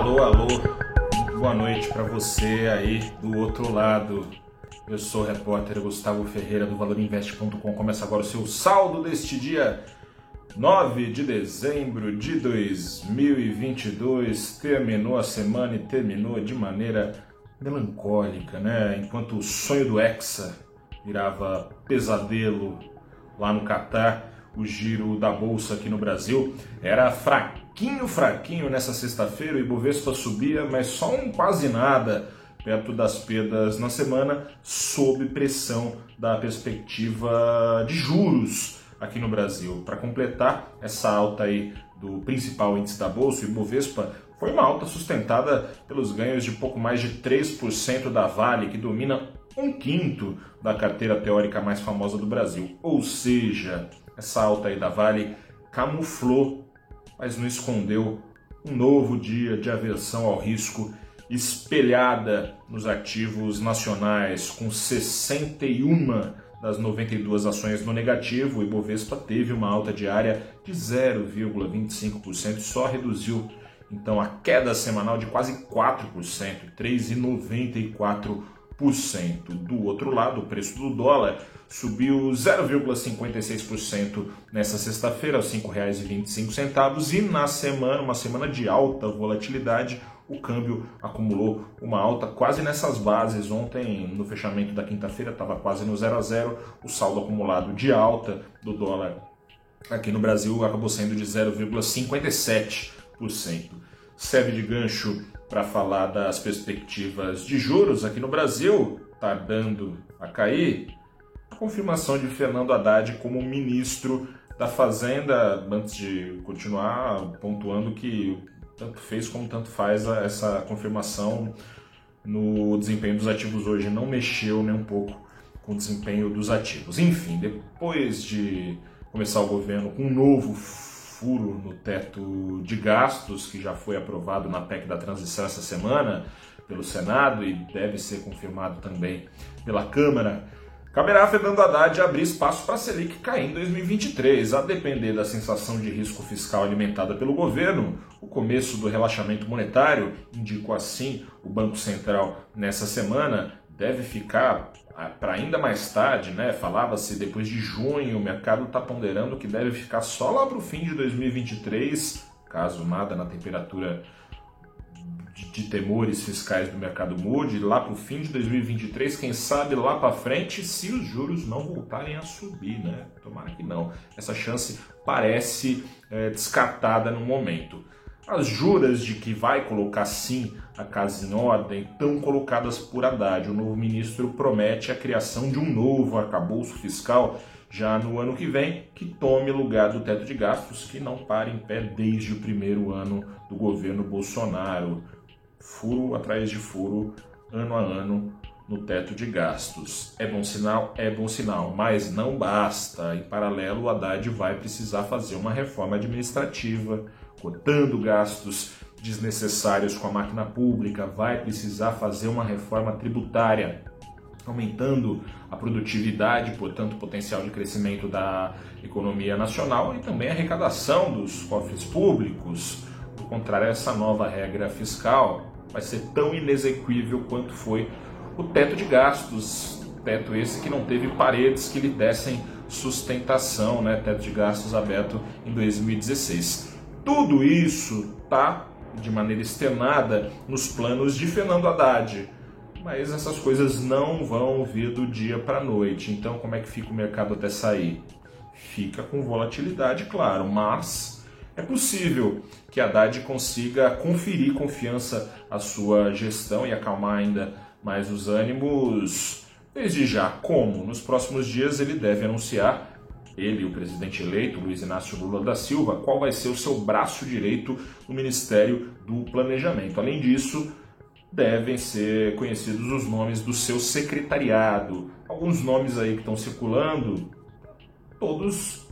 Alô, alô, boa noite para você aí do outro lado. Eu sou o repórter Gustavo Ferreira do ValorInvest.com. Começa agora o seu saldo deste dia 9 de dezembro de 2022. Terminou a semana e terminou de maneira melancólica, né? Enquanto o sonho do Hexa virava pesadelo lá no Catar o giro da bolsa aqui no Brasil era fraquinho, fraquinho nessa sexta-feira. O Ibovespa subia, mas só um quase nada perto das perdas na semana, sob pressão da perspectiva de juros aqui no Brasil. Para completar essa alta aí do principal índice da bolsa, o Ibovespa foi uma alta sustentada pelos ganhos de pouco mais de 3% da Vale, que domina um quinto da carteira teórica mais famosa do Brasil. Ou seja, essa alta aí da Vale camuflou, mas não escondeu um novo dia de aversão ao risco espelhada nos ativos nacionais, com 61 das 92 ações no negativo, o Ibovespa teve uma alta diária de 0,25% e só reduziu então a queda semanal de quase 4%, 3,94%. Do outro lado, o preço do dólar subiu 0,56% nessa sexta-feira, aos R$ 5,25, e na semana, uma semana de alta volatilidade, o câmbio acumulou uma alta quase nessas bases. Ontem, no fechamento da quinta-feira, estava quase no 0 a 0. O saldo acumulado de alta do dólar aqui no Brasil acabou sendo de 0,57%. Serve de gancho para falar das perspectivas de juros aqui no Brasil, tardando a cair, a confirmação de Fernando Haddad como ministro da Fazenda, antes de continuar pontuando que tanto fez como tanto faz essa confirmação no desempenho dos ativos hoje, não mexeu nem um pouco com o desempenho dos ativos. Enfim, depois de começar o governo com um novo furo no teto de gastos, que já foi aprovado na PEC da transição essa semana pelo Senado e deve ser confirmado também pela Câmara, caberá a Fernando Haddad abrir espaço para a Selic cair em 2023. A depender da sensação de risco fiscal alimentada pelo governo, o começo do relaxamento monetário, indicou assim o Banco Central nessa semana, deve ficar para ainda mais tarde, né? Falava-se depois de junho, o mercado está ponderando que deve ficar só lá para o fim de 2023, caso nada na temperatura de, de temores fiscais do mercado mude, lá para o fim de 2023, quem sabe lá para frente, se os juros não voltarem a subir, né? Tomara que não. Essa chance parece é, descartada no momento. As juras de que vai colocar sim a casa em ordem estão colocadas por Haddad. O novo ministro promete a criação de um novo arcabouço fiscal já no ano que vem, que tome lugar do teto de gastos, que não para em pé desde o primeiro ano do governo Bolsonaro. Furo atrás de furo, ano a ano, no teto de gastos. É bom sinal? É bom sinal, mas não basta. Em paralelo, o Haddad vai precisar fazer uma reforma administrativa cortando gastos desnecessários com a máquina pública, vai precisar fazer uma reforma tributária, aumentando a produtividade, portanto, o potencial de crescimento da economia nacional e também a arrecadação dos cofres públicos. Por contrário, essa nova regra fiscal vai ser tão inexequível quanto foi o teto de gastos, teto esse que não teve paredes que lhe dessem sustentação, né? teto de gastos aberto em 2016. Tudo isso está de maneira externada nos planos de Fernando Haddad. Mas essas coisas não vão vir do dia para a noite. Então, como é que fica o mercado até sair? Fica com volatilidade, claro, mas é possível que Haddad consiga conferir confiança à sua gestão e acalmar ainda mais os ânimos desde já. Como? Nos próximos dias ele deve anunciar ele, o presidente eleito, Luiz Inácio Lula da Silva, qual vai ser o seu braço direito no Ministério do Planejamento. Além disso, devem ser conhecidos os nomes do seu secretariado. Alguns nomes aí que estão circulando, todos,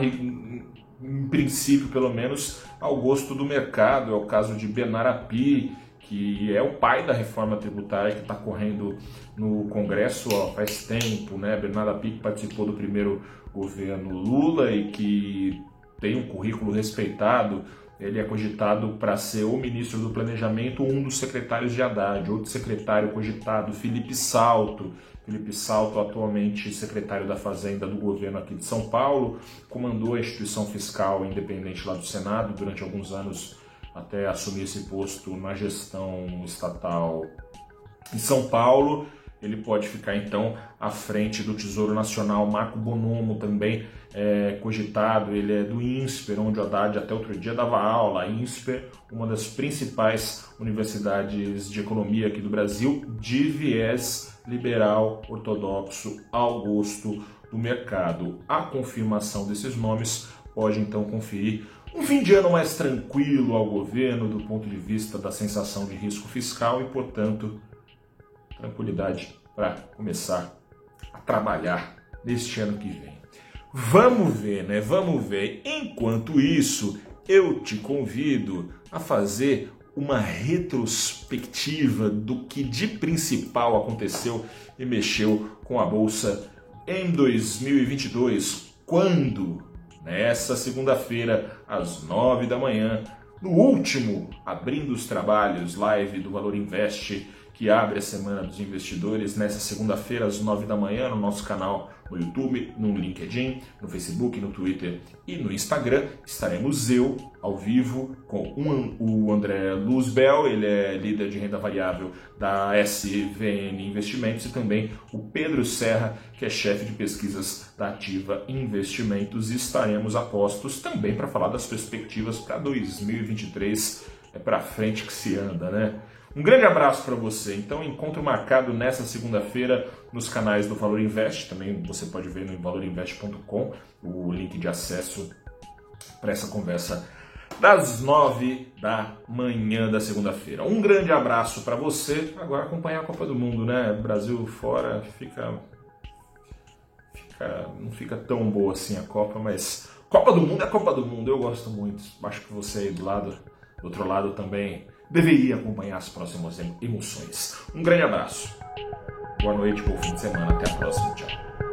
em princípio pelo menos, ao gosto do mercado. É o caso de Benar Api, que é o pai da reforma tributária que está correndo no Congresso ó, faz tempo, né? Bernardo Api participou do primeiro governo Lula e que tem um currículo respeitado ele é cogitado para ser o ministro do Planejamento, um dos secretários de Haddad. Outro secretário cogitado, Felipe Salto. Felipe Salto, atualmente secretário da Fazenda do governo aqui de São Paulo, comandou a instituição fiscal independente lá do Senado durante alguns anos até assumir esse posto na gestão estatal em São Paulo ele pode ficar então à frente do Tesouro Nacional. Marco Bonomo também é cogitado, ele é do INSPER, onde o Haddad até outro dia dava aula. INSPER, uma das principais universidades de economia aqui do Brasil, de viés liberal ortodoxo ao gosto do mercado. A confirmação desses nomes pode então conferir um fim de ano mais tranquilo ao governo do ponto de vista da sensação de risco fiscal e, portanto, tranquilidade para começar a trabalhar neste ano que vem. Vamos ver, né? Vamos ver. Enquanto isso, eu te convido a fazer uma retrospectiva do que de principal aconteceu e mexeu com a bolsa em 2022, quando nessa segunda-feira às nove da manhã, no último abrindo os trabalhos live do Valor Invest que abre a Semana dos Investidores nessa segunda-feira, às nove da manhã, no nosso canal no YouTube, no LinkedIn, no Facebook, no Twitter e no Instagram. Estaremos eu ao vivo com um, o André Luzbel, ele é líder de renda variável da SVN Investimentos, e também o Pedro Serra, que é chefe de pesquisas da Ativa Investimentos. E estaremos apostos também para falar das perspectivas para 2023. É para frente que se anda, né? Um grande abraço para você. Então, encontro marcado nessa segunda-feira nos canais do Valor Invest. Também você pode ver no valorinvest.com o link de acesso para essa conversa das nove da manhã da segunda-feira. Um grande abraço para você. Agora acompanhar a Copa do Mundo, né? Brasil fora fica, fica não fica tão boa assim a Copa, mas Copa do Mundo é Copa do Mundo. Eu gosto muito. Acho que você aí do lado, do outro lado também deveria acompanhar as próximas emoções. Um grande abraço, boa noite, bom fim de semana, até a próxima, tchau.